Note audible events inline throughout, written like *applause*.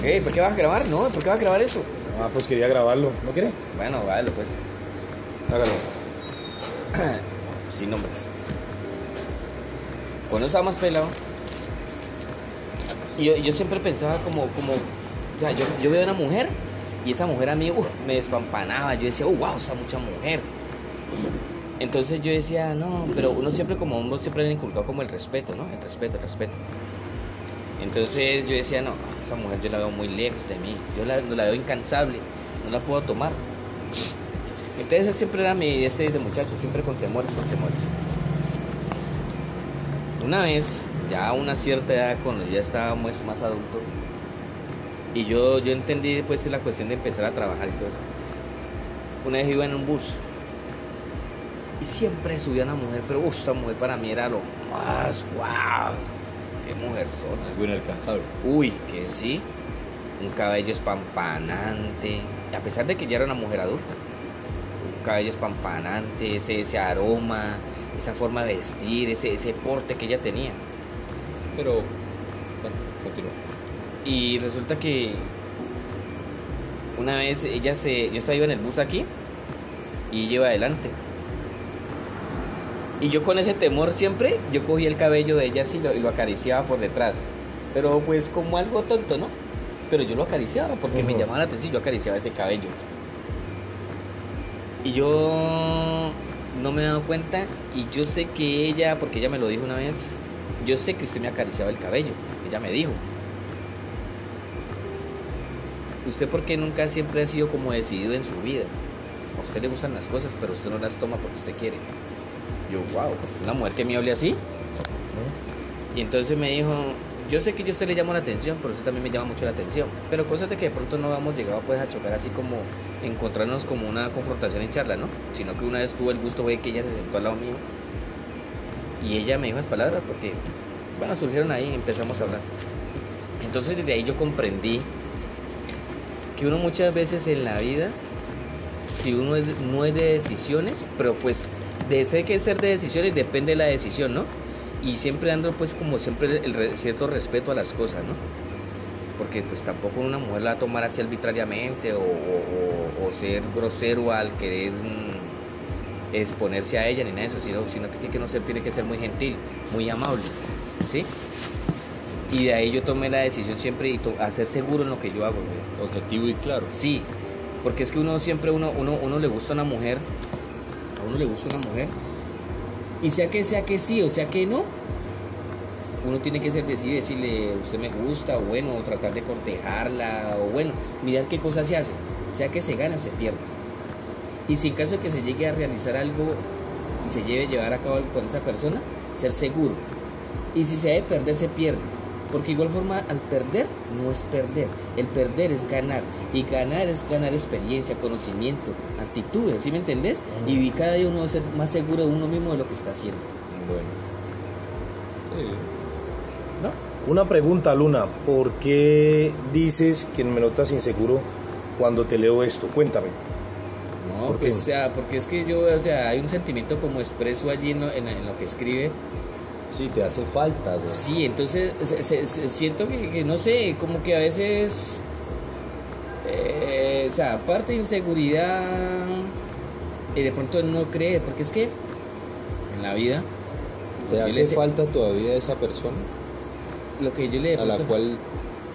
¿Por qué vas a grabar? No, ¿por qué vas a grabar eso? Ah, pues quería grabarlo. ¿No quiere? Bueno, vale, pues. Hágalo. *clears throat* Sin nombres. Cuando estaba más pelado, yo, yo siempre pensaba como, como, o sea, yo, yo veo a una mujer y esa mujer a mí me despampanaba. Yo decía, oh, wow, esa mucha mujer. Entonces yo decía, no, pero uno siempre como uno siempre le inculcado como el respeto, ¿no? El respeto, el respeto. Entonces yo decía, no, esa mujer yo la veo muy lejos de mí. Yo la, veo incansable, no la puedo tomar. Entonces ese siempre era mi este de muchacho, siempre con temores, con temores. Una vez, ya a una cierta edad, cuando ya estaba más, más adulto, y yo, yo entendí pues la cuestión de empezar a trabajar y todo eso. Una vez iba en un bus y siempre subía una mujer, pero esa mujer para mí era lo más wow. Qué mujer son. Algo inalcanzable. Uy, que sí. Un cabello espampanante. A pesar de que ya era una mujer adulta. Un cabello espampanante, ese, ese aroma, esa forma de vestir, ese, ese porte que ella tenía. Pero, bueno, continúa. Y resulta que una vez ella se. Yo estaba en el bus aquí y iba adelante. Y yo con ese temor siempre, yo cogí el cabello de ella así y lo, y lo acariciaba por detrás. Pero pues como algo tonto, ¿no? Pero yo lo acariciaba porque me llamaba la atención, yo acariciaba ese cabello. Y yo no me he dado cuenta y yo sé que ella, porque ella me lo dijo una vez, yo sé que usted me acariciaba el cabello, ella me dijo. ¿Usted por qué nunca siempre ha sido como decidido en su vida? A usted le gustan las cosas, pero usted no las toma porque usted quiere. Yo, wow, una mujer que me hable así. Y entonces me dijo, yo sé que yo a usted le llamo la atención, pero usted también me llama mucho la atención. Pero cosas de que de pronto no hemos llegado pues a chocar así como encontrarnos como una confrontación en charla, ¿no? Sino que una vez tuve el gusto de que ella se sentó al lado mío y ella me dijo las palabras porque, bueno, surgieron ahí y empezamos a hablar. Entonces desde ahí yo comprendí que uno muchas veces en la vida, si uno es- no es de decisiones, pero pues de ese que ser de decisiones depende de la decisión, ¿no? Y siempre dando pues como siempre el cierto respeto a las cosas, ¿no? Porque pues tampoco una mujer la va a tomar así arbitrariamente o, o- o- o ser grosero al querer mm, exponerse a ella ni nada de eso, sino, sino que tiene que no ser, tiene que ser muy gentil, muy amable, ¿sí? Y de ahí yo tomé la decisión siempre y a ser seguro en lo que yo hago, güey. Objetivo y claro. Sí, porque es que uno siempre, uno, uno, uno le gusta una mujer, a uno le gusta una mujer, y sea que sea que sí o sea que no, uno tiene que ser decidido, decirle, usted me gusta, o bueno, o tratar de cortejarla, o bueno, mirar qué cosa se hace, sea que se gana o se pierde. Y si en caso de que se llegue a realizar algo y se lleve a llevar a cabo algo con esa persona, ser seguro. Y si se debe perder, se pierde. Porque igual forma, al perder, no es perder. El perder es ganar. Y ganar es ganar experiencia, conocimiento, actitudes, ¿sí me entendés? Y cada día uno debe ser más seguro de uno mismo de lo que está haciendo. Bueno. Sí. ¿No? Una pregunta, Luna. ¿Por qué dices que me notas inseguro cuando te leo esto? Cuéntame. No, ¿Por pues, o sea, porque es que yo, o sea, hay un sentimiento como expreso allí en lo, en- en lo que escribe. Sí, te hace falta, güey. Sí, entonces se- se- se- siento que, que, no sé, como que a veces, eh, o sea, aparte de inseguridad, y de pronto no cree, porque es que en la vida, ¿Te hace falta todavía esa persona lo que yo le a la cual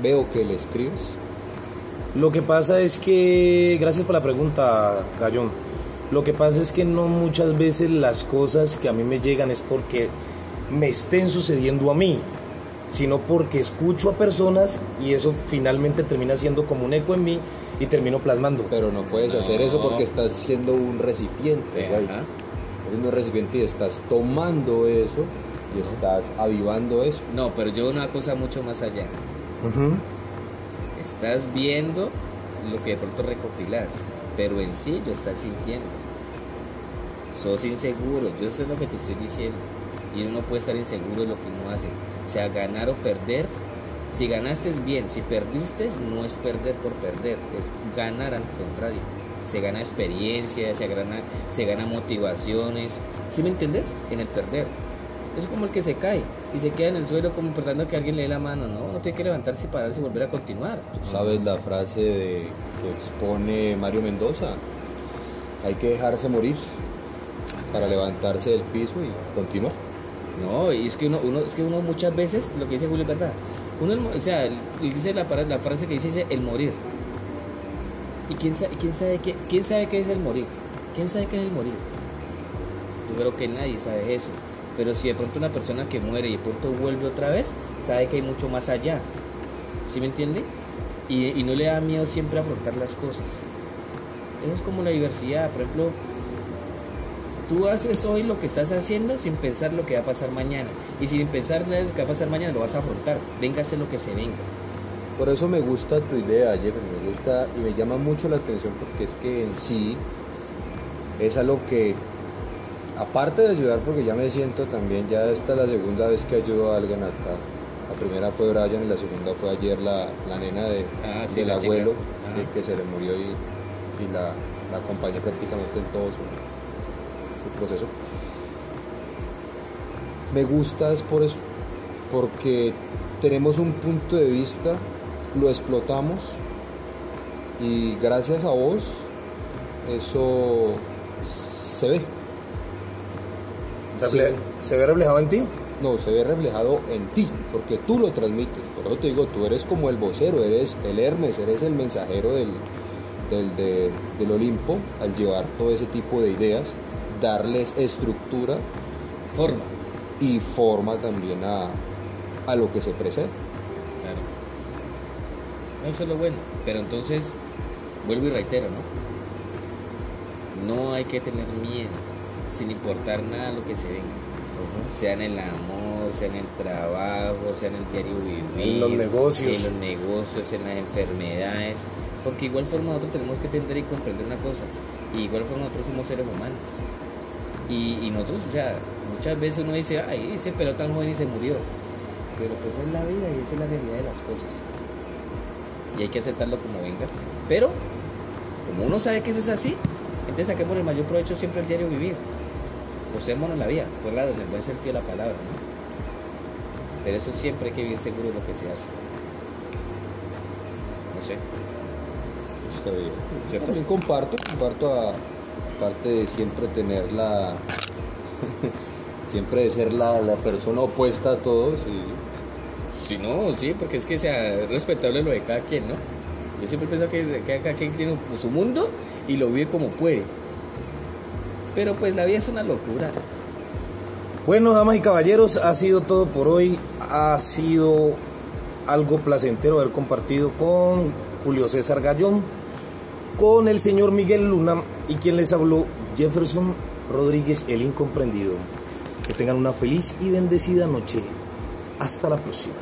veo que le escribes? Lo que pasa es que, gracias por la pregunta, Gallón. Lo que pasa es que no muchas veces las cosas que a mí me llegan es porque me estén sucediendo a mí, sino porque escucho a personas y eso finalmente termina siendo como un eco en mí y termino plasmando. Pero no puedes hacer eso porque estás siendo un recipiente, güey. Eres un recipiente y estás tomando eso y estás avivando eso. No, pero yo una cosa mucho más allá. Estás viendo lo que de pronto recopilas, pero en sí lo estás sintiendo. Sos inseguro, yo sé lo que te estoy diciendo. Y uno no puede estar inseguro de lo que uno hace. Sea, ganar o perder. Si ganaste es bien, si perdiste no es perder por perder, es ganar al contrario. Se gana experiencia, se gana, se gana motivaciones. ¿Sí me entendés? En el perder. Es como el que se cae y se queda en el suelo como tratando que alguien le dé la mano, ¿no? No tiene que levantarse y pararse y volver a continuar. ¿Sabes la frase que expone Mario Mendoza? Hay que dejarse morir para levantarse del piso y continuar. No, y es que uno, uno, es que uno muchas veces, lo que dice Julio es verdad. Uno, o sea, dice la, frase que dice, el morir. ¿Y quién, quién, sabe qué, quién sabe qué es el morir? ¿Quién sabe qué es el morir? Yo creo que nadie sabe eso. Pero si de pronto una persona que muere y de pronto vuelve otra vez, sabe que hay mucho más allá. ¿Sí me entiende? Y, y no le da miedo siempre afrontar las cosas. Eso es como la diversidad. Por ejemplo, Tú haces hoy lo que estás haciendo sin pensar lo que va a pasar mañana. Y sin pensar lo que va a pasar mañana lo vas a afrontar. Véngase lo que se venga. Por eso me gusta tu idea, Jeffrey, me gusta y me llama mucho la atención porque es que en sí es algo que, aparte de ayudar, porque ya me siento también, ya esta es la segunda vez que ayudo a alguien acá. La primera fue Brian y la segunda fue ayer la, la nena de, Ah, sí, del la abuelo de que se le murió y, y la, la acompañé prácticamente en todo su, su proceso. Me gusta es por eso, porque tenemos un punto de vista, lo explotamos y gracias a vos eso se ve. ¿Se ve reflejado en ti? No, se ve reflejado en ti, porque tú lo transmites. Por eso te digo, tú eres como el vocero, eres el Hermes, eres el mensajero del, del, de- del Olimpo al llevar todo ese tipo de ideas, darles estructura Forma. y forma también a, a lo que se presenta. Claro. Eso es lo bueno. Pero entonces, vuelvo y reitero, ¿no? No hay que tener miedo, sin importar nada lo que se venga. Sea en el amor, sea en el trabajo, sea en el diario vivir. En los negocios. En los negocios, en las enfermedades. Porque igual forma nosotros tenemos que entender y comprender una cosa. Y igual forma nosotros somos seres humanos. Y, nosotros, o sea, muchas veces uno dice, ay, ese pelotón tan joven y se murió. Pero pues es la vida y esa es la realidad de las cosas. Y hay que aceptarlo como venga. Pero, como uno sabe que eso es así, entonces saquemos el mayor provecho siempre al diario vivir. Gocémonos la vida, por lado, en el buen sentido de la palabra, ¿no? Pero eso siempre hay que vivir seguro de lo que se hace. No sé. Está bien. También comparto, comparto a parte de siempre tener la *laughs* siempre de ser la, la persona opuesta a todos y Si no, sí, porque es que sea respetable lo de cada quien, ¿no? Yo siempre pienso que que cada quien tiene su mundo y lo vive como puede. Pero pues la vida es una locura. Bueno, damas y caballeros, ha sido todo por hoy. Ha sido algo placentero haber compartido con Julio César Gallón, con el señor Miguel Luna y quien les habló, Jefferson Rodríguez, el incomprendido. Que tengan una feliz y bendecida noche. Hasta la próxima.